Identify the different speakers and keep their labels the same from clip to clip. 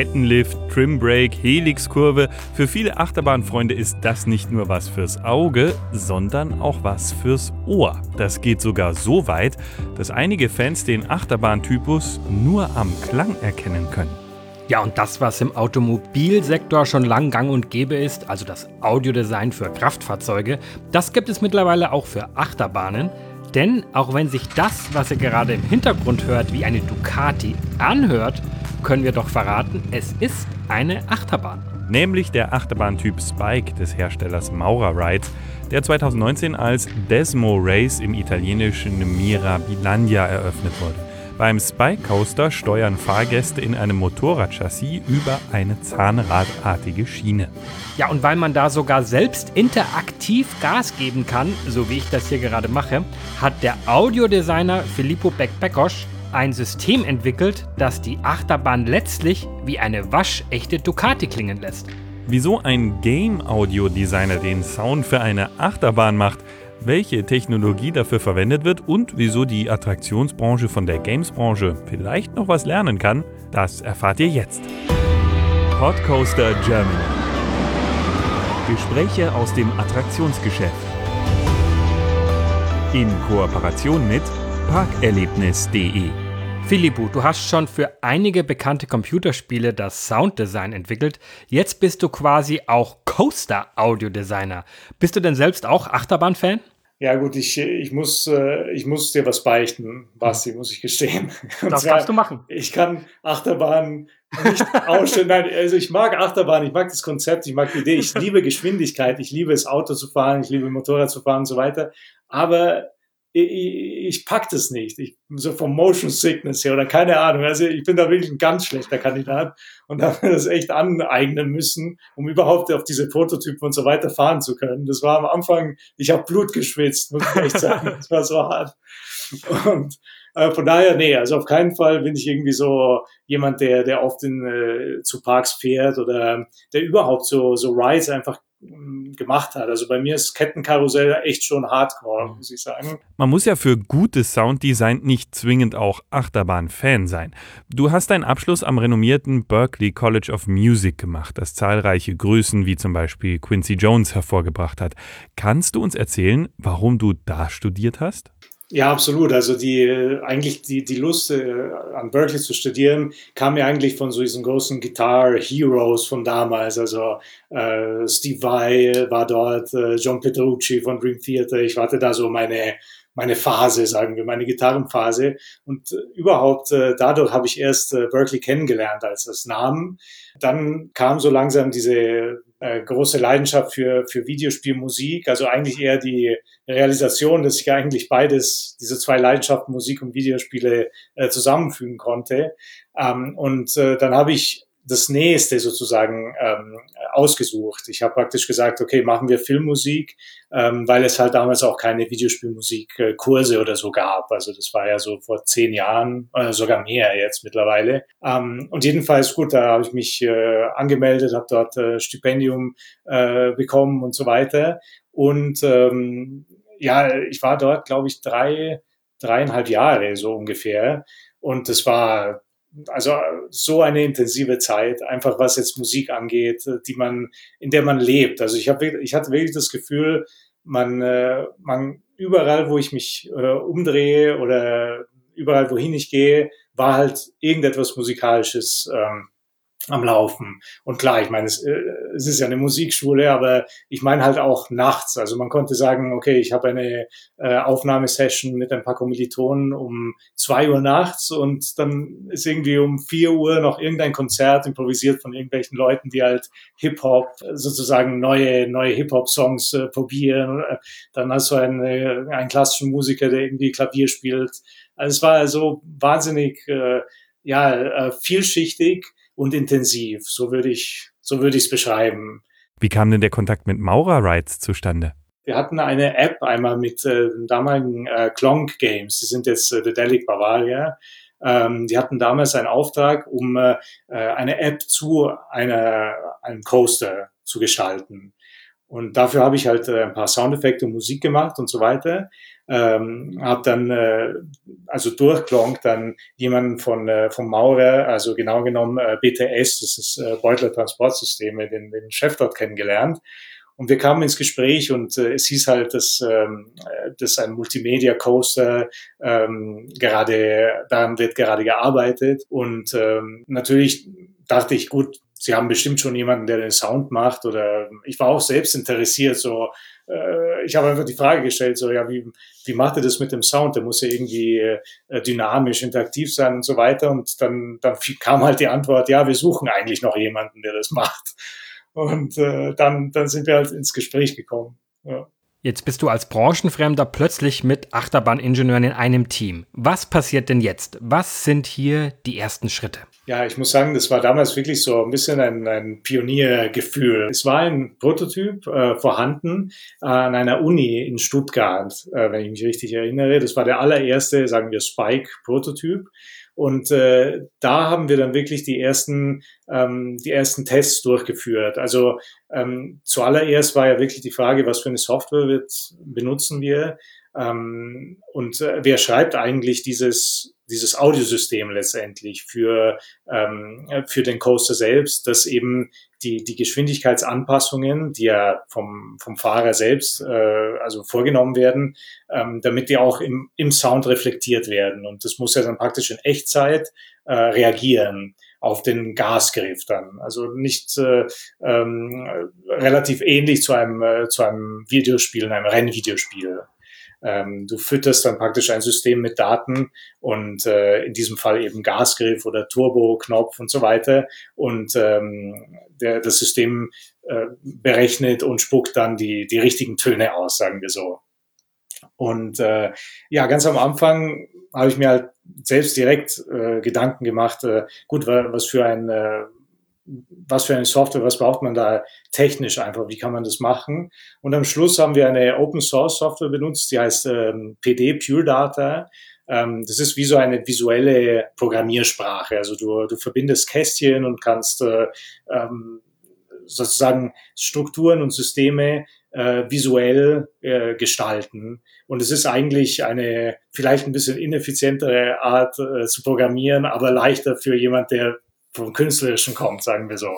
Speaker 1: Kettenlift, Trimbrake, Helixkurve. Für viele Achterbahnfreunde ist das nicht nur was fürs Auge, sondern auch was fürs Ohr. Das geht sogar so weit, dass einige Fans den Achterbahntypus nur am Klang erkennen können.
Speaker 2: Ja, und das, was im Automobilsektor schon lang gang und gäbe ist, also das Audiodesign für Kraftfahrzeuge, das gibt es mittlerweile auch für Achterbahnen. Denn auch wenn sich das, was ihr gerade im Hintergrund hört, wie eine Ducati anhört, können wir doch verraten, es ist eine Achterbahn.
Speaker 1: Nämlich der Achterbahntyp Spike des Herstellers Maura Rides, der 2019 als Desmo Race im italienischen Mirabilandia eröffnet wurde. Beim Spike Coaster steuern Fahrgäste in einem Motorradchassis über eine zahnradartige Schiene.
Speaker 2: Ja, und weil man da sogar selbst interaktiv Gas geben kann, so wie ich das hier gerade mache, hat der Audiodesigner Filippo Beckbeckosch ein System entwickelt, das die Achterbahn letztlich wie eine waschechte Ducati klingen lässt.
Speaker 1: Wieso ein Game-Audio-Designer den Sound für eine Achterbahn macht, welche Technologie dafür verwendet wird und wieso die Attraktionsbranche von der Games-Branche vielleicht noch was lernen kann, das erfahrt ihr jetzt. Podcoaster Germany. Gespräche aus dem Attraktionsgeschäft. In Kooperation mit parkerlebnis.de.
Speaker 2: Filippo, du hast schon für einige bekannte Computerspiele das Sounddesign entwickelt. Jetzt bist du quasi auch Coaster-Audio-Designer. Bist du denn selbst auch Achterbahn-Fan?
Speaker 3: Ja gut, ich, ich, muss, äh, ich muss dir was beichten, Basti, muss ich gestehen.
Speaker 2: Und das zwar, kannst du machen.
Speaker 3: Ich kann Achterbahn nicht ausstellen. Nein, also ich mag Achterbahn, ich mag das Konzept, ich mag die Idee, ich liebe Geschwindigkeit, ich liebe es, Auto zu fahren, ich liebe Motorrad zu fahren und so weiter. Aber ich, ich pack das nicht. Ich, so vom Motion Sickness her oder keine Ahnung. Also ich bin da wirklich ein ganz schlechter Kandidat und habe mir das echt aneignen müssen, um überhaupt auf diese Prototypen und so weiter fahren zu können. Das war am Anfang, ich habe Blut geschwitzt, muss ich echt sagen. Das war so hart. Und äh, von daher, nee, also auf keinen Fall bin ich irgendwie so jemand, der, der oft in, äh, zu Parks fährt oder der überhaupt so, so Rides einfach gemacht hat. Also bei mir ist Kettenkarussell echt schon Hardcore, muss ich sagen.
Speaker 1: Man muss ja für gutes Sounddesign nicht zwingend auch Achterbahn-Fan sein. Du hast deinen Abschluss am renommierten Berklee College of Music gemacht, das zahlreiche Größen wie zum Beispiel Quincy Jones hervorgebracht hat. Kannst du uns erzählen, warum du da studiert hast?
Speaker 3: Ja, absolut. Also die eigentlich die, die Lust äh, an Berkeley zu studieren kam mir eigentlich von so diesen großen Guitar Heroes von damals. Also äh, Steve Vai war dort, äh, John Petrucci von Dream Theater. Ich hatte da so meine meine Phase, sagen wir, meine Gitarrenphase. Und äh, überhaupt äh, dadurch habe ich erst äh, Berkeley kennengelernt als das Namen. Dann kam so langsam diese äh, große Leidenschaft für, für Videospielmusik, also eigentlich eher die Realisation, dass ich eigentlich beides, diese zwei Leidenschaften, Musik und Videospiele, äh, zusammenfügen konnte. Ähm, und äh, dann habe ich das Nächste sozusagen ähm, ausgesucht. Ich habe praktisch gesagt, okay, machen wir Filmmusik, ähm, weil es halt damals auch keine Videospielmusikkurse oder so gab. Also das war ja so vor zehn Jahren, äh, sogar mehr jetzt mittlerweile. Ähm, und jedenfalls gut, da habe ich mich äh, angemeldet, habe dort äh, Stipendium äh, bekommen und so weiter. Und ähm, ja, ich war dort, glaube ich, drei, dreieinhalb Jahre so ungefähr. Und das war also so eine intensive Zeit, einfach was jetzt Musik angeht, die man, in der man lebt. Also ich habe, ich hatte wirklich das Gefühl, man, äh, man überall, wo ich mich äh, umdrehe oder überall, wohin ich gehe, war halt irgendetwas Musikalisches ähm, am Laufen. Und klar, ich meine, es, äh, es ist ja eine Musikschule, aber ich meine halt auch nachts. Also man konnte sagen, okay, ich habe eine äh, Aufnahmesession mit ein paar Kommilitonen um zwei Uhr nachts und dann ist irgendwie um vier Uhr noch irgendein Konzert improvisiert von irgendwelchen Leuten, die halt Hip-Hop, sozusagen neue, neue Hip-Hop-Songs äh, probieren. Dann hast du einen, äh, einen klassischen Musiker, der irgendwie Klavier spielt. Also es war also wahnsinnig, äh, ja, äh, vielschichtig und intensiv. So würde ich, so würde ich es beschreiben.
Speaker 1: Wie kam denn der Kontakt mit Maura Rides zustande?
Speaker 3: Wir hatten eine App einmal mit äh, damaligen äh, Klonk Games. Die sind jetzt äh, The Delic Bavaria. Ähm, die hatten damals einen Auftrag, um äh, äh, eine App zu einer, einem Coaster zu gestalten. Und dafür habe ich halt äh, ein paar Soundeffekte und Musik gemacht und so weiter. Ähm, habe dann äh, also durchklonkt dann jemanden von äh, vom Maurer, also genau genommen äh, BTS, das ist äh, Beutler Transportsysteme, den, den Chef dort kennengelernt. Und wir kamen ins Gespräch und äh, es hieß halt, dass, ähm, äh, dass ein Multimedia Coaster ähm, gerade, daran wird gerade gearbeitet. Und ähm, natürlich dachte ich, gut, Sie haben bestimmt schon jemanden, der den Sound macht. Oder ich war auch selbst interessiert, so äh, ich habe einfach die Frage gestellt, so ja, wie, wie macht er das mit dem Sound? Der muss ja irgendwie äh, dynamisch, interaktiv sein und so weiter. Und dann, dann kam halt die Antwort, ja, wir suchen eigentlich noch jemanden, der das macht. Und äh, dann, dann sind wir halt ins Gespräch gekommen. Ja.
Speaker 2: Jetzt bist du als Branchenfremder plötzlich mit Achterbahningenieuren in einem Team. Was passiert denn jetzt? Was sind hier die ersten Schritte?
Speaker 3: Ja, ich muss sagen, das war damals wirklich so ein bisschen ein, ein Pioniergefühl. Es war ein Prototyp äh, vorhanden äh, an einer Uni in Stuttgart, äh, wenn ich mich richtig erinnere. Das war der allererste, sagen wir, Spike-Prototyp. Und äh, da haben wir dann wirklich die ersten, ähm, die ersten Tests durchgeführt. Also ähm, zuallererst war ja wirklich die Frage, was für eine Software wird, benutzen wir ähm, und äh, wer schreibt eigentlich dieses dieses Audiosystem letztendlich für, ähm, für den Coaster selbst, dass eben die, die Geschwindigkeitsanpassungen, die ja vom, vom Fahrer selbst äh, also vorgenommen werden, ähm, damit die auch im, im Sound reflektiert werden. Und das muss ja dann praktisch in Echtzeit äh, reagieren auf den Gasgriff dann. Also nicht äh, ähm, relativ ähnlich zu einem, äh, zu einem Videospiel, einem Rennvideospiel. Ähm, du fütterst dann praktisch ein System mit Daten und äh, in diesem Fall eben Gasgriff oder Turbo-Knopf und so weiter. Und ähm, der, das System äh, berechnet und spuckt dann die, die richtigen Töne aus, sagen wir so. Und äh, ja, ganz am Anfang habe ich mir halt selbst direkt äh, Gedanken gemacht, äh, gut, was für ein äh, was für eine Software, was braucht man da technisch einfach, wie kann man das machen? Und am Schluss haben wir eine Open Source Software benutzt, die heißt ähm, PD Pure Data. Ähm, das ist wie so eine visuelle Programmiersprache. Also du, du verbindest Kästchen und kannst äh, ähm, sozusagen Strukturen und Systeme äh, visuell äh, gestalten. Und es ist eigentlich eine vielleicht ein bisschen ineffizientere Art äh, zu programmieren, aber leichter für jemand, der vom Künstlerischen kommt, sagen wir so.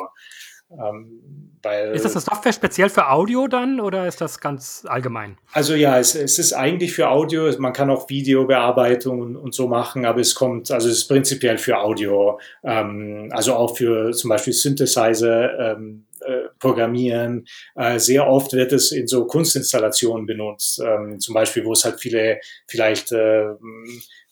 Speaker 2: Ähm, ist das eine Software speziell für Audio dann oder ist das ganz allgemein?
Speaker 3: Also ja, es, es ist eigentlich für Audio. Man kann auch Videobearbeitung und, und, so machen, aber es kommt, also es ist prinzipiell für Audio. Ähm, also auch für zum Beispiel Synthesizer. Ähm, äh, programmieren. Äh, sehr oft wird es in so Kunstinstallationen benutzt, ähm, zum Beispiel, wo es halt viele vielleicht äh,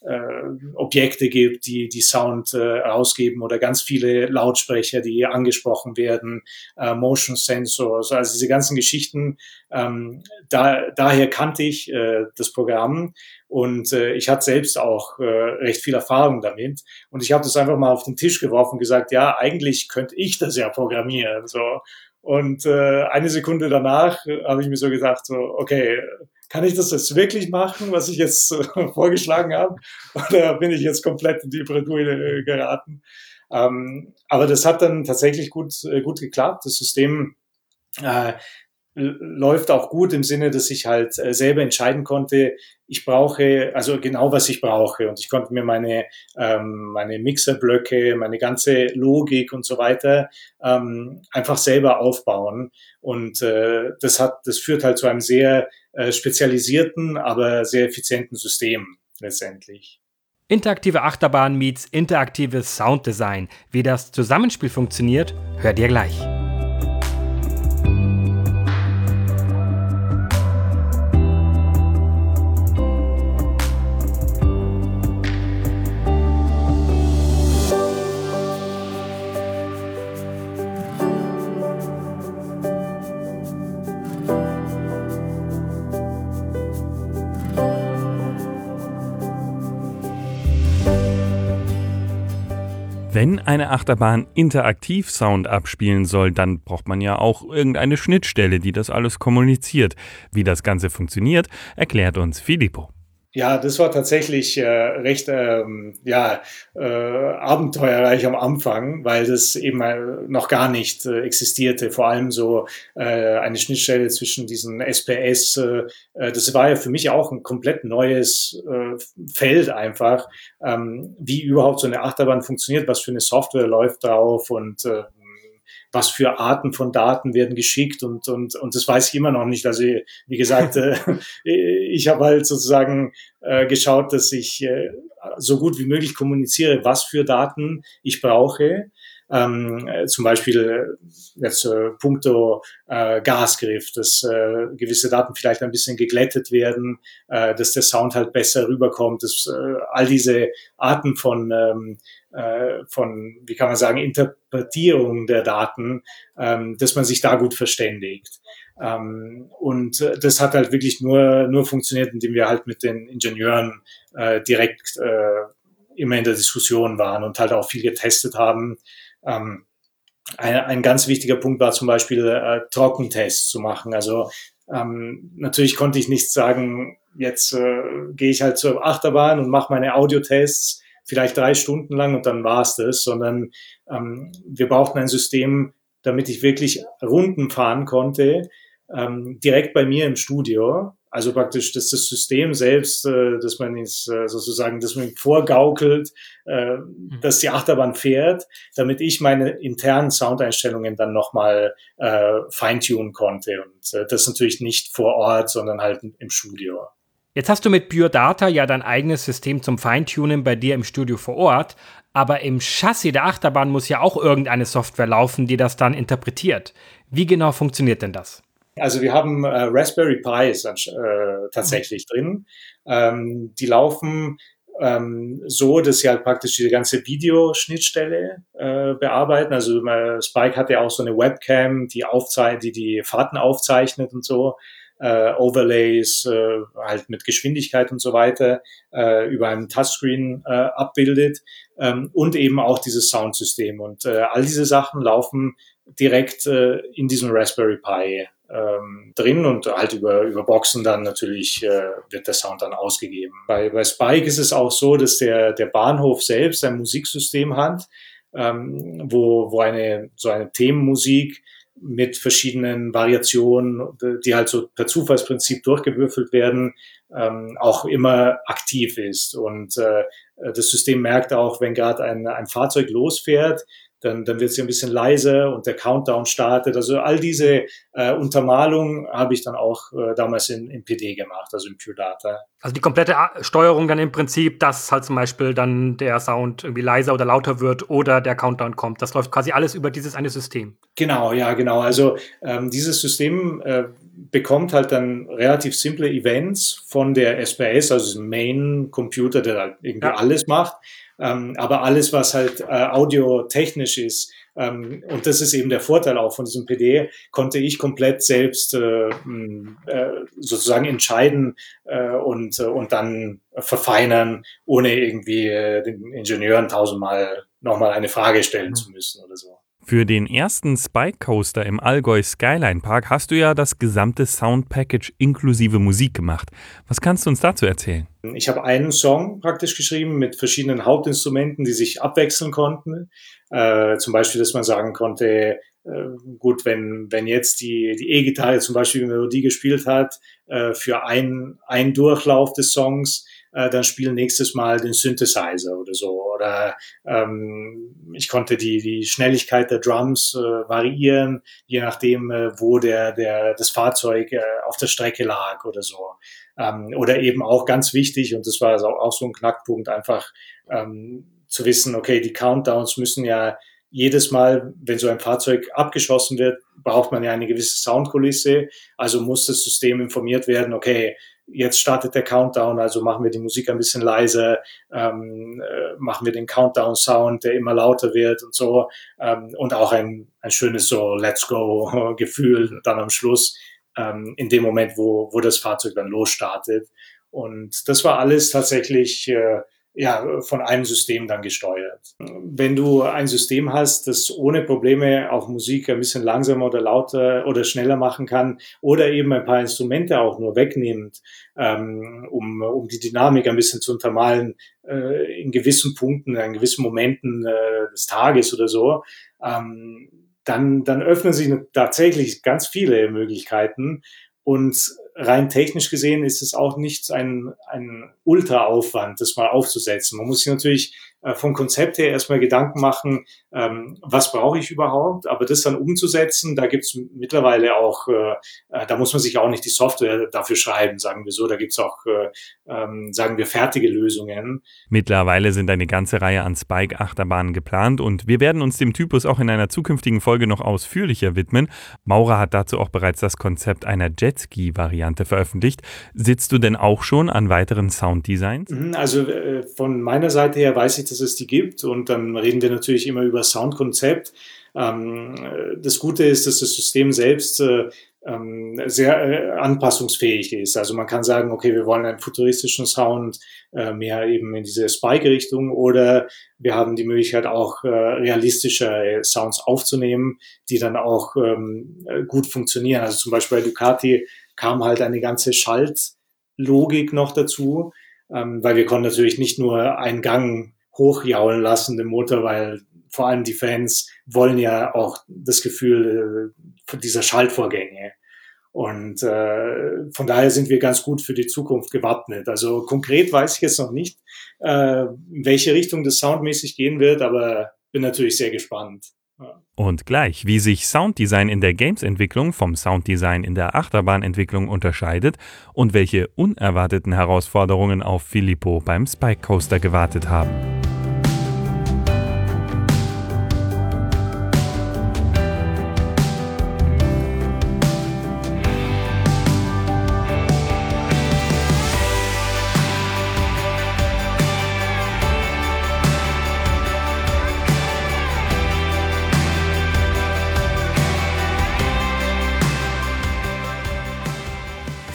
Speaker 3: äh, Objekte gibt, die die Sound äh, ausgeben oder ganz viele Lautsprecher, die angesprochen werden, äh, Motion Sensors, also diese ganzen Geschichten. Ähm, da, daher kannte ich äh, das Programm und äh, ich hatte selbst auch äh, recht viel Erfahrung damit und ich habe das einfach mal auf den Tisch geworfen und gesagt, ja, eigentlich könnte ich das ja programmieren. So und äh, eine Sekunde danach habe ich mir so gesagt, so okay kann ich das jetzt wirklich machen, was ich jetzt äh, vorgeschlagen habe? Oder bin ich jetzt komplett in die Bredouille geraten? Ähm, aber das hat dann tatsächlich gut, äh, gut geklappt. Das System äh, läuft auch gut im Sinne, dass ich halt äh, selber entscheiden konnte, ich brauche, also genau was ich brauche. Und ich konnte mir meine, ähm, meine Mixerblöcke, meine ganze Logik und so weiter ähm, einfach selber aufbauen. Und äh, das hat, das führt halt zu einem sehr äh, spezialisierten, aber sehr effizienten System letztendlich.
Speaker 2: Interaktive Achterbahn meets interaktives Sounddesign. Wie das Zusammenspiel funktioniert, hört ihr gleich.
Speaker 1: Wenn eine Achterbahn interaktiv Sound abspielen soll, dann braucht man ja auch irgendeine Schnittstelle, die das alles kommuniziert. Wie das Ganze funktioniert, erklärt uns Filippo.
Speaker 3: Ja, das war tatsächlich äh, recht ähm, ja, äh, abenteuerreich am Anfang, weil das eben äh, noch gar nicht äh, existierte. Vor allem so äh, eine Schnittstelle zwischen diesen SPS. Äh, äh, das war ja für mich auch ein komplett neues äh, Feld einfach, ähm, wie überhaupt so eine Achterbahn funktioniert, was für eine Software läuft drauf und äh, was für Arten von Daten werden geschickt und, und, und das weiß ich immer noch nicht. Also wie gesagt, äh, ich habe halt sozusagen äh, geschaut, dass ich äh, so gut wie möglich kommuniziere, was für Daten ich brauche. Ähm, äh, zum Beispiel äh, jetzt äh, puncto äh, Gasgriff, dass äh, gewisse Daten vielleicht ein bisschen geglättet werden, äh, dass der Sound halt besser rüberkommt, dass äh, all diese Arten von ähm, äh, von, wie kann man sagen, Interpretierung der Daten, ähm, dass man sich da gut verständigt. Ähm, und äh, das hat halt wirklich nur, nur funktioniert, indem wir halt mit den Ingenieuren äh, direkt äh, immer in der Diskussion waren und halt auch viel getestet haben. Ähm, ein, ein ganz wichtiger Punkt war zum Beispiel äh, Trockentests zu machen. Also ähm, natürlich konnte ich nicht sagen, jetzt äh, gehe ich halt zur Achterbahn und mache meine Audiotests vielleicht drei Stunden lang und dann war es das, sondern ähm, wir brauchten ein System, damit ich wirklich Runden fahren konnte, ähm, direkt bei mir im Studio. Also praktisch, dass das System selbst, äh, dass man es äh, sozusagen, dass man vorgaukelt, äh, mhm. dass die Achterbahn fährt, damit ich meine internen Soundeinstellungen dann nochmal äh, feintunen konnte. Und äh, das natürlich nicht vor Ort, sondern halt im Studio.
Speaker 2: Jetzt hast du mit Pure Data ja dein eigenes System zum Feintunen bei dir im Studio vor Ort, aber im Chassis der Achterbahn muss ja auch irgendeine Software laufen, die das dann interpretiert. Wie genau funktioniert denn das?
Speaker 3: Also wir haben äh, Raspberry Pis äh, tatsächlich mhm. drin. Ähm, die laufen ähm, so, dass sie halt praktisch diese ganze Videoschnittstelle äh, bearbeiten. Also äh, Spike hat ja auch so eine Webcam, die, aufzeichnet, die die Fahrten aufzeichnet und so äh, Overlays äh, halt mit Geschwindigkeit und so weiter äh, über einen Touchscreen äh, abbildet ähm, und eben auch dieses Soundsystem. Und äh, all diese Sachen laufen direkt äh, in diesem Raspberry Pi ähm, drin und halt über, über Boxen dann natürlich äh, wird der Sound dann ausgegeben. Bei, bei Spike ist es auch so, dass der, der Bahnhof selbst ein Musiksystem hat, ähm, wo, wo eine so eine Themenmusik mit verschiedenen Variationen, die halt so per Zufallsprinzip durchgewürfelt werden, ähm, auch immer aktiv ist. Und äh, das System merkt auch, wenn gerade ein, ein Fahrzeug losfährt, dann, dann wird sie ein bisschen leiser und der Countdown startet. Also all diese äh, Untermalung habe ich dann auch äh, damals in, in PD gemacht, also in Pure Data.
Speaker 2: Also die komplette Steuerung dann im Prinzip, dass halt zum Beispiel dann der Sound irgendwie leiser oder lauter wird oder der Countdown kommt. Das läuft quasi alles über dieses eine System.
Speaker 3: Genau, ja, genau. Also ähm, dieses System äh, bekommt halt dann relativ simple Events von der SPS, also diesem Main-Computer, der halt irgendwie ja. alles macht. Ähm, aber alles, was halt äh, audiotechnisch ist, ähm, und das ist eben der Vorteil auch von diesem PD, konnte ich komplett selbst äh, äh, sozusagen entscheiden äh, und, äh, und dann verfeinern, ohne irgendwie äh, den Ingenieuren tausendmal nochmal eine Frage stellen zu müssen oder so.
Speaker 1: Für den ersten Spike Coaster im Allgäu Skyline Park hast du ja das gesamte Sound Package inklusive Musik gemacht. Was kannst du uns dazu erzählen?
Speaker 3: Ich habe einen Song praktisch geschrieben mit verschiedenen Hauptinstrumenten, die sich abwechseln konnten. Äh, zum Beispiel, dass man sagen konnte, äh, gut, wenn, wenn jetzt die, die E-Gitarre zum Beispiel eine Melodie gespielt hat, äh, für ein, ein Durchlauf des Songs, äh, dann spielen nächstes Mal den Synthesizer oder so. Oder ähm, ich konnte die, die Schnelligkeit der Drums äh, variieren, je nachdem, äh, wo der, der, das Fahrzeug äh, auf der Strecke lag oder so. Ähm, oder eben auch ganz wichtig, und das war also auch so ein Knackpunkt, einfach ähm, zu wissen, okay, die Countdowns müssen ja jedes Mal, wenn so ein Fahrzeug abgeschossen wird, braucht man ja eine gewisse Soundkulisse. Also muss das System informiert werden, okay, jetzt startet der Countdown, also machen wir die Musik ein bisschen leiser, ähm, äh, machen wir den Countdown-Sound, der immer lauter wird und so. Ähm, und auch ein, ein schönes so Let's Go-Gefühl dann am Schluss, ähm, in dem Moment, wo, wo das Fahrzeug dann losstartet. Und das war alles tatsächlich äh, ja, von einem System dann gesteuert. Wenn du ein System hast, das ohne Probleme auch Musik ein bisschen langsamer oder lauter oder schneller machen kann oder eben ein paar Instrumente auch nur wegnimmt, ähm, um, um die Dynamik ein bisschen zu untermalen, äh, in gewissen Punkten, in gewissen Momenten äh, des Tages oder so, ähm, dann, dann öffnen sich tatsächlich ganz viele Möglichkeiten und rein technisch gesehen ist es auch nicht ein, ein Ultra-Aufwand, das mal aufzusetzen. Man muss sich natürlich vom Konzept her erstmal Gedanken machen, ähm, was brauche ich überhaupt, aber das dann umzusetzen, da gibt es mittlerweile auch, äh, äh, da muss man sich auch nicht die Software dafür schreiben, sagen wir so, da gibt es auch, äh, ähm, sagen wir, fertige Lösungen.
Speaker 1: Mittlerweile sind eine ganze Reihe an Spike-Achterbahnen geplant und wir werden uns dem Typus auch in einer zukünftigen Folge noch ausführlicher widmen. Maurer hat dazu auch bereits das Konzept einer Jetski-Variante veröffentlicht. Sitzt du denn auch schon an weiteren Sounddesigns?
Speaker 3: Mhm, also äh, von meiner Seite her weiß ich, dass es die gibt und dann reden wir natürlich immer über Soundkonzept. Ähm, das Gute ist, dass das System selbst äh, ähm, sehr äh, anpassungsfähig ist. Also man kann sagen, okay, wir wollen einen futuristischen Sound äh, mehr eben in diese Spike-Richtung oder wir haben die Möglichkeit auch äh, realistische Sounds aufzunehmen, die dann auch ähm, gut funktionieren. Also zum Beispiel bei Ducati kam halt eine ganze Schaltlogik noch dazu, ähm, weil wir konnten natürlich nicht nur einen Gang hochjaulen lassen, den Motor, weil vor allem die Fans wollen ja auch das Gefühl äh, dieser Schaltvorgänge. Und äh, von daher sind wir ganz gut für die Zukunft gewappnet. Also konkret weiß ich jetzt noch nicht, äh, in welche Richtung das soundmäßig gehen wird, aber bin natürlich sehr gespannt.
Speaker 1: Und gleich, wie sich Sounddesign in der Games-Entwicklung vom Sounddesign in der Achterbahnentwicklung unterscheidet und welche unerwarteten Herausforderungen auf Filippo beim Spike Coaster gewartet haben.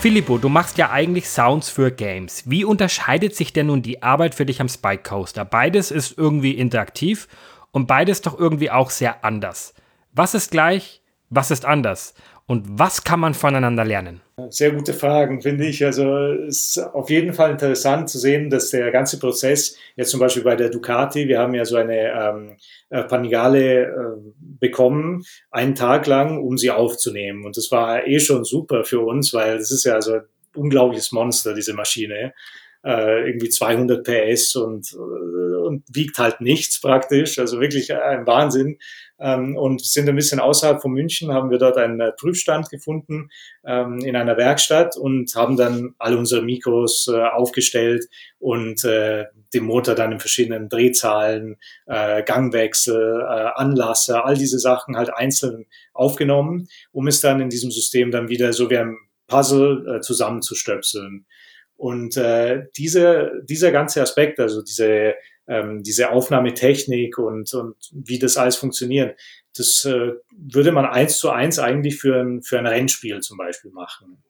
Speaker 2: Filippo, du machst ja eigentlich Sounds für Games. Wie unterscheidet sich denn nun die Arbeit für dich am Spike Coaster? Beides ist irgendwie interaktiv und beides doch irgendwie auch sehr anders. Was ist gleich, was ist anders? Und was kann man voneinander lernen?
Speaker 3: Sehr gute Fragen, finde ich. Also es ist auf jeden Fall interessant zu sehen, dass der ganze Prozess, jetzt zum Beispiel bei der Ducati, wir haben ja so eine ähm, äh, Panigale äh, bekommen, einen Tag lang, um sie aufzunehmen. Und das war eh schon super für uns, weil das ist ja so ein unglaubliches Monster, diese Maschine. Äh, irgendwie 200 PS und, äh, und wiegt halt nichts praktisch. Also wirklich ein Wahnsinn ähm, und sind ein bisschen außerhalb von München, haben wir dort einen äh, Prüfstand gefunden ähm, in einer Werkstatt und haben dann alle unsere Mikros äh, aufgestellt und äh, den Motor dann in verschiedenen Drehzahlen, äh, Gangwechsel, äh, Anlasser, all diese Sachen halt einzeln aufgenommen, um es dann in diesem System dann wieder so wie ein Puzzle äh, zusammenzustöpseln. Und äh, diese, dieser ganze Aspekt, also diese ähm, diese Aufnahmetechnik und, und wie das alles funktioniert, das äh, würde man eins zu eins eigentlich für ein, für ein Rennspiel zum Beispiel machen.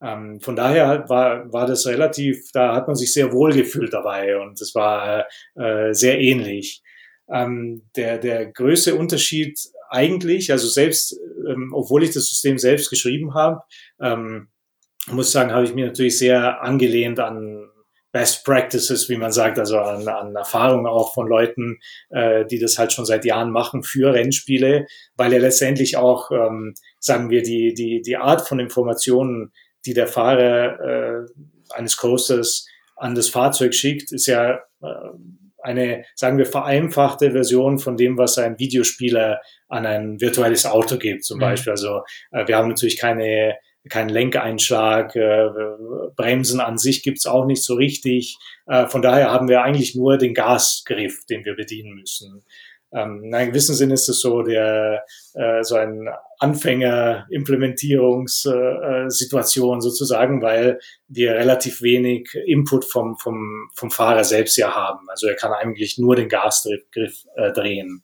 Speaker 3: Ähm, von daher war, war das relativ, da hat man sich sehr wohl gefühlt dabei und es war äh, sehr ähnlich. Ähm, der, der größte Unterschied eigentlich, also selbst, ähm, obwohl ich das System selbst geschrieben habe, ähm, muss sagen, habe ich mir natürlich sehr angelehnt an Best Practices, wie man sagt, also an, an Erfahrung auch von Leuten, äh, die das halt schon seit Jahren machen für Rennspiele, weil ja letztendlich auch, ähm, sagen wir, die, die, die Art von Informationen, die der Fahrer äh, eines Coasters an das Fahrzeug schickt, ist ja äh, eine, sagen wir, vereinfachte Version von dem, was ein Videospieler an ein virtuelles Auto gibt, zum mhm. Beispiel. Also äh, wir haben natürlich keine kein Lenkeinschlag, äh, Bremsen an sich gibt's auch nicht so richtig. Äh, von daher haben wir eigentlich nur den Gasgriff, den wir bedienen müssen. Ähm, in einem gewissen Sinn ist es so der äh, so ein Anfänger-Implementierungssituation äh, sozusagen, weil wir relativ wenig Input vom, vom, vom Fahrer selbst ja haben. Also er kann eigentlich nur den Gasgriff äh, drehen.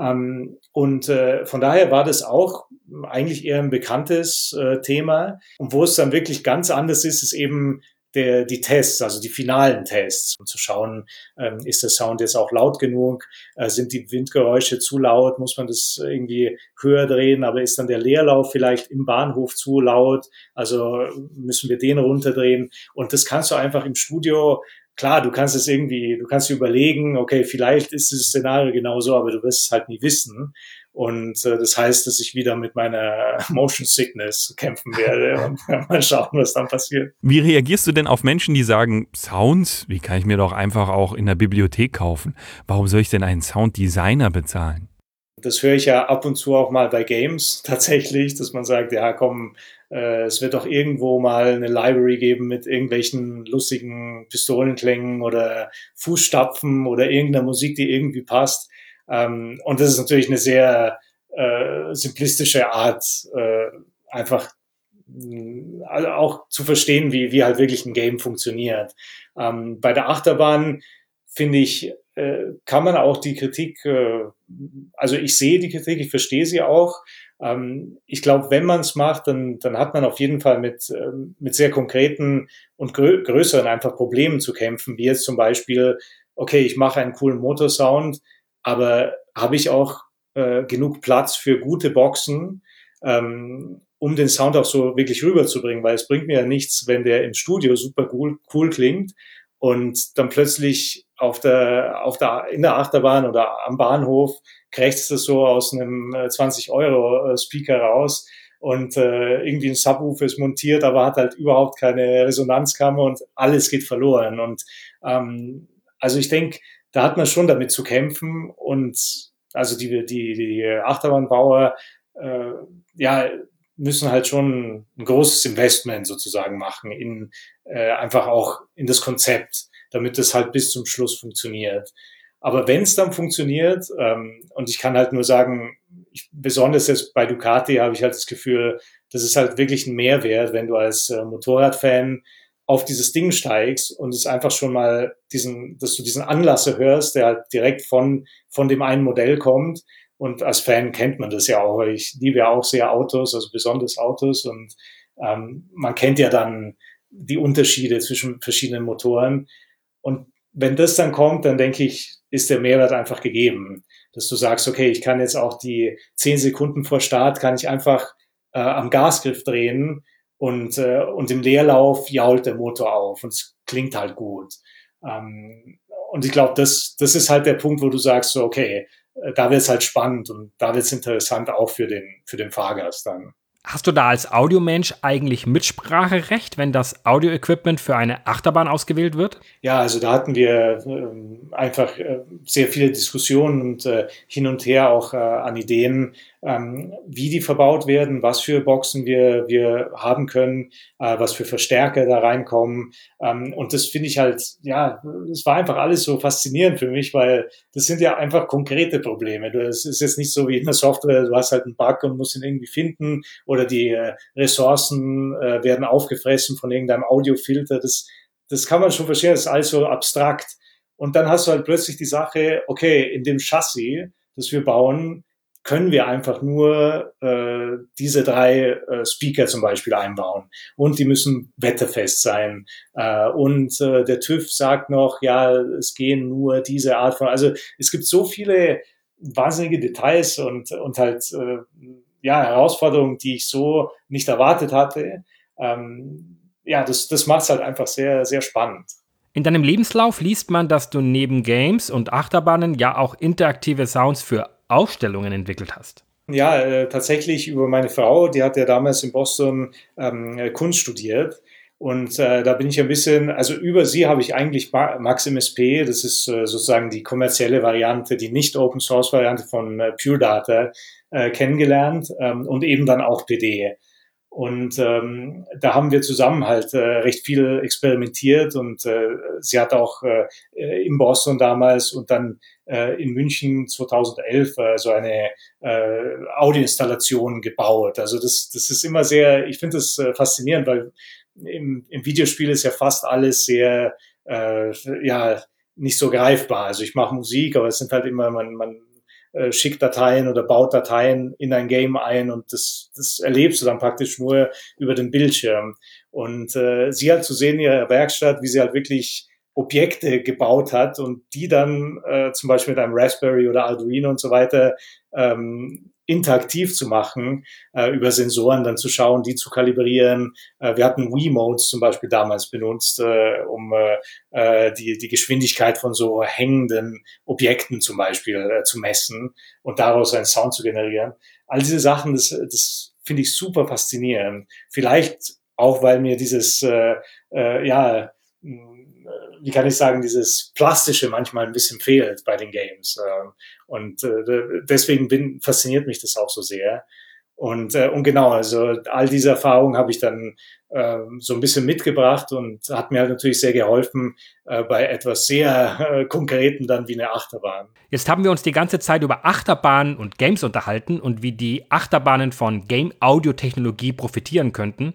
Speaker 3: Ähm, und äh, von daher war das auch eigentlich eher ein bekanntes äh, Thema. Und wo es dann wirklich ganz anders ist, ist eben der, die Tests, also die finalen Tests, um zu schauen, ähm, ist der Sound jetzt auch laut genug, äh, sind die Windgeräusche zu laut, muss man das irgendwie höher drehen, aber ist dann der Leerlauf vielleicht im Bahnhof zu laut, also müssen wir den runterdrehen? Und das kannst du einfach im Studio klar, du kannst es irgendwie, du kannst dir überlegen, okay, vielleicht ist das Szenario genauso, aber du wirst es halt nie wissen. Und äh, das heißt, dass ich wieder mit meiner Motion Sickness kämpfen werde und mal schauen, was dann passiert.
Speaker 1: Wie reagierst du denn auf Menschen, die sagen, Sounds, wie kann ich mir doch einfach auch in der Bibliothek kaufen? Warum soll ich denn einen Sounddesigner bezahlen?
Speaker 3: Das höre ich ja ab und zu auch mal bei Games tatsächlich, dass man sagt, ja komm, äh, es wird doch irgendwo mal eine Library geben mit irgendwelchen lustigen Pistolenklängen oder Fußstapfen oder irgendeiner Musik, die irgendwie passt. Ähm, und das ist natürlich eine sehr äh, simplistische Art, äh, einfach also auch zu verstehen, wie, wie halt wirklich ein Game funktioniert. Ähm, bei der Achterbahn finde ich, äh, kann man auch die Kritik, äh, also ich sehe die Kritik, ich verstehe sie auch. Ähm, ich glaube, wenn man es macht, dann, dann hat man auf jeden Fall mit, äh, mit sehr konkreten und grö größeren einfach Problemen zu kämpfen, wie jetzt zum Beispiel, okay, ich mache einen coolen Motorsound, aber habe ich auch äh, genug Platz für gute Boxen, ähm, um den Sound auch so wirklich rüberzubringen, weil es bringt mir ja nichts, wenn der im Studio super cool, cool klingt und dann plötzlich auf der, auf der, in der Achterbahn oder am Bahnhof krächzt es so aus einem 20 äh, äh, raus und äh, irgendwie ein Subwoofer ist montiert, aber hat halt überhaupt keine Resonanzkammer und alles geht verloren. Und ähm, also ich denke, da hat man schon damit zu kämpfen und also die, die, die Achterbahnbauer äh, ja, müssen halt schon ein großes Investment sozusagen machen in äh, einfach auch in das Konzept, damit es halt bis zum Schluss funktioniert. Aber wenn es dann funktioniert, ähm, und ich kann halt nur sagen, ich, besonders jetzt bei Ducati habe ich halt das Gefühl, das ist halt wirklich ein Mehrwert, wenn du als äh, Motorradfan auf dieses Ding steigst und es einfach schon mal diesen, dass du diesen Anlasser hörst, der halt direkt von, von dem einen Modell kommt. Und als Fan kennt man das ja auch. Ich liebe ja auch sehr Autos, also besonders Autos. Und ähm, man kennt ja dann die Unterschiede zwischen verschiedenen Motoren. Und wenn das dann kommt, dann denke ich, ist der Mehrwert einfach gegeben. Dass du sagst, okay, ich kann jetzt auch die zehn Sekunden vor Start, kann ich einfach äh, am Gasgriff drehen und, äh, und im Leerlauf jault der Motor auf und es klingt halt gut. Ähm, und ich glaube, das, das ist halt der Punkt, wo du sagst, so, okay, äh, da wird es halt spannend und da wird es interessant auch für den, für den Fahrgast dann.
Speaker 2: Hast du da als Audiomensch eigentlich Mitspracherecht, wenn das Audio-Equipment für eine Achterbahn ausgewählt wird?
Speaker 3: Ja, also da hatten wir äh, einfach äh, sehr viele Diskussionen und äh, hin und her auch äh, an Ideen, ähm, wie die verbaut werden, was für Boxen wir, wir haben können, äh, was für Verstärker da reinkommen. Ähm, und das finde ich halt, ja, das war einfach alles so faszinierend für mich, weil das sind ja einfach konkrete Probleme. Es ist jetzt nicht so wie in der Software, du hast halt einen Bug und musst ihn irgendwie finden oder die äh, Ressourcen äh, werden aufgefressen von irgendeinem Audiofilter. Das, das kann man schon verstehen, das ist alles so abstrakt. Und dann hast du halt plötzlich die Sache, okay, in dem Chassis, das wir bauen, können wir einfach nur äh, diese drei äh, Speaker zum Beispiel einbauen. Und die müssen wetterfest sein. Äh, und äh, der TÜV sagt noch, ja, es gehen nur diese Art von. Also es gibt so viele wahnsinnige Details und, und halt äh, ja, Herausforderungen, die ich so nicht erwartet hatte. Ähm, ja, das, das macht es halt einfach sehr, sehr spannend.
Speaker 2: In deinem Lebenslauf liest man, dass du neben Games und Achterbahnen ja auch interaktive Sounds für Ausstellungen entwickelt hast.
Speaker 3: Ja, äh, tatsächlich über meine Frau, die hat ja damals in Boston ähm, Kunst studiert. Und äh, da bin ich ein bisschen, also über sie habe ich eigentlich Max MSP, das ist äh, sozusagen die kommerzielle Variante, die nicht Open Source Variante von äh, Pure Data äh, kennengelernt ähm, und eben dann auch PD. Und ähm, da haben wir zusammen halt äh, recht viel experimentiert und äh, sie hat auch äh, in Boston damals und dann äh, in München 2011 äh, so eine äh, Audioinstallation gebaut. Also das, das ist immer sehr, ich finde das äh, faszinierend, weil im, im Videospiel ist ja fast alles sehr, äh, ja, nicht so greifbar. Also ich mache Musik, aber es sind halt immer, man, man äh, schickt Dateien oder baut Dateien in ein Game ein und das, das erlebst du dann praktisch nur über den Bildschirm. Und äh, sie halt zu sehen in ihrer Werkstatt, wie sie halt wirklich Objekte gebaut hat und die dann äh, zum Beispiel mit einem Raspberry oder Arduino und so weiter ähm, interaktiv zu machen, äh, über Sensoren dann zu schauen, die zu kalibrieren. Äh, wir hatten Wii-Modes zum Beispiel damals benutzt, äh, um äh, äh, die, die Geschwindigkeit von so hängenden Objekten zum Beispiel äh, zu messen und daraus einen Sound zu generieren. All diese Sachen, das, das finde ich super faszinierend. Vielleicht auch, weil mir dieses, äh, äh, ja, wie kann ich sagen, dieses Plastische manchmal ein bisschen fehlt bei den Games. Ähm, und äh, deswegen bin, fasziniert mich das auch so sehr. Und, äh, und genau, also all diese Erfahrungen habe ich dann äh, so ein bisschen mitgebracht und hat mir halt natürlich sehr geholfen äh, bei etwas sehr äh, Konkreten dann wie eine Achterbahn.
Speaker 2: Jetzt haben wir uns die ganze Zeit über Achterbahnen und Games unterhalten und wie die Achterbahnen von Game-Audio-Technologie profitieren könnten.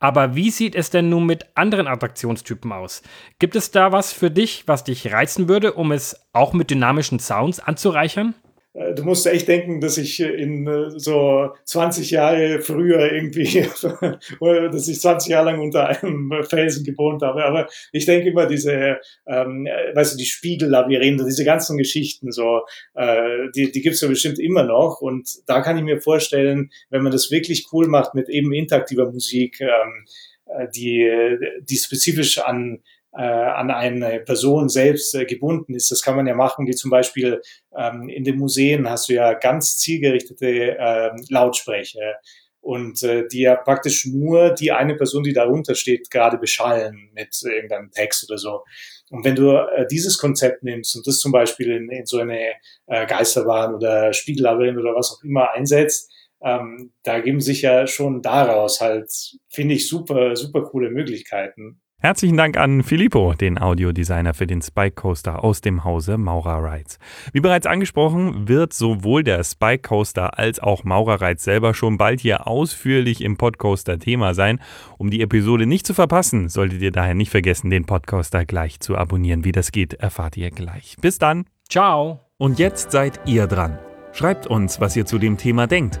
Speaker 2: Aber wie sieht es denn nun mit anderen Attraktionstypen aus? Gibt es da was für dich, was dich reizen würde, um es auch mit dynamischen Sounds anzureichern?
Speaker 3: Äh, du musst echt denken, dass ich in äh, so 20 Jahre früher irgendwie, dass ich 20 Jahre lang unter einem Felsen gewohnt habe. Aber ich denke immer diese, ähm, weißt du, die Spiegellabyrinthe, diese ganzen Geschichten, so, äh, die, die gibt's ja bestimmt immer noch. Und da kann ich mir vorstellen, wenn man das wirklich cool macht mit eben interaktiver Musik, ähm, äh, die, die spezifisch an äh, an eine Person selbst äh, gebunden ist. Das kann man ja machen, wie zum Beispiel ähm, in den Museen hast du ja ganz zielgerichtete äh, Lautsprecher und äh, die ja praktisch nur die eine Person, die darunter steht, gerade beschallen mit irgendeinem Text oder so. Und wenn du äh, dieses Konzept nimmst und das zum Beispiel in, in so eine äh, Geisterbahn oder Spiegellabyrinth oder was auch immer einsetzt, ähm, da geben sich ja schon daraus halt, finde ich, super, super coole Möglichkeiten.
Speaker 1: Herzlichen Dank an Filippo, den Audiodesigner für den Spike Coaster aus dem Hause Maurer Rides. Wie bereits angesprochen, wird sowohl der Spike Coaster als auch Maurer Rides selber schon bald hier ausführlich im Podcoaster Thema sein. Um die Episode nicht zu verpassen, solltet ihr daher nicht vergessen, den Podcoaster gleich zu abonnieren. Wie das geht, erfahrt ihr gleich. Bis dann.
Speaker 2: Ciao.
Speaker 1: Und jetzt seid ihr dran. Schreibt uns, was ihr zu dem Thema denkt.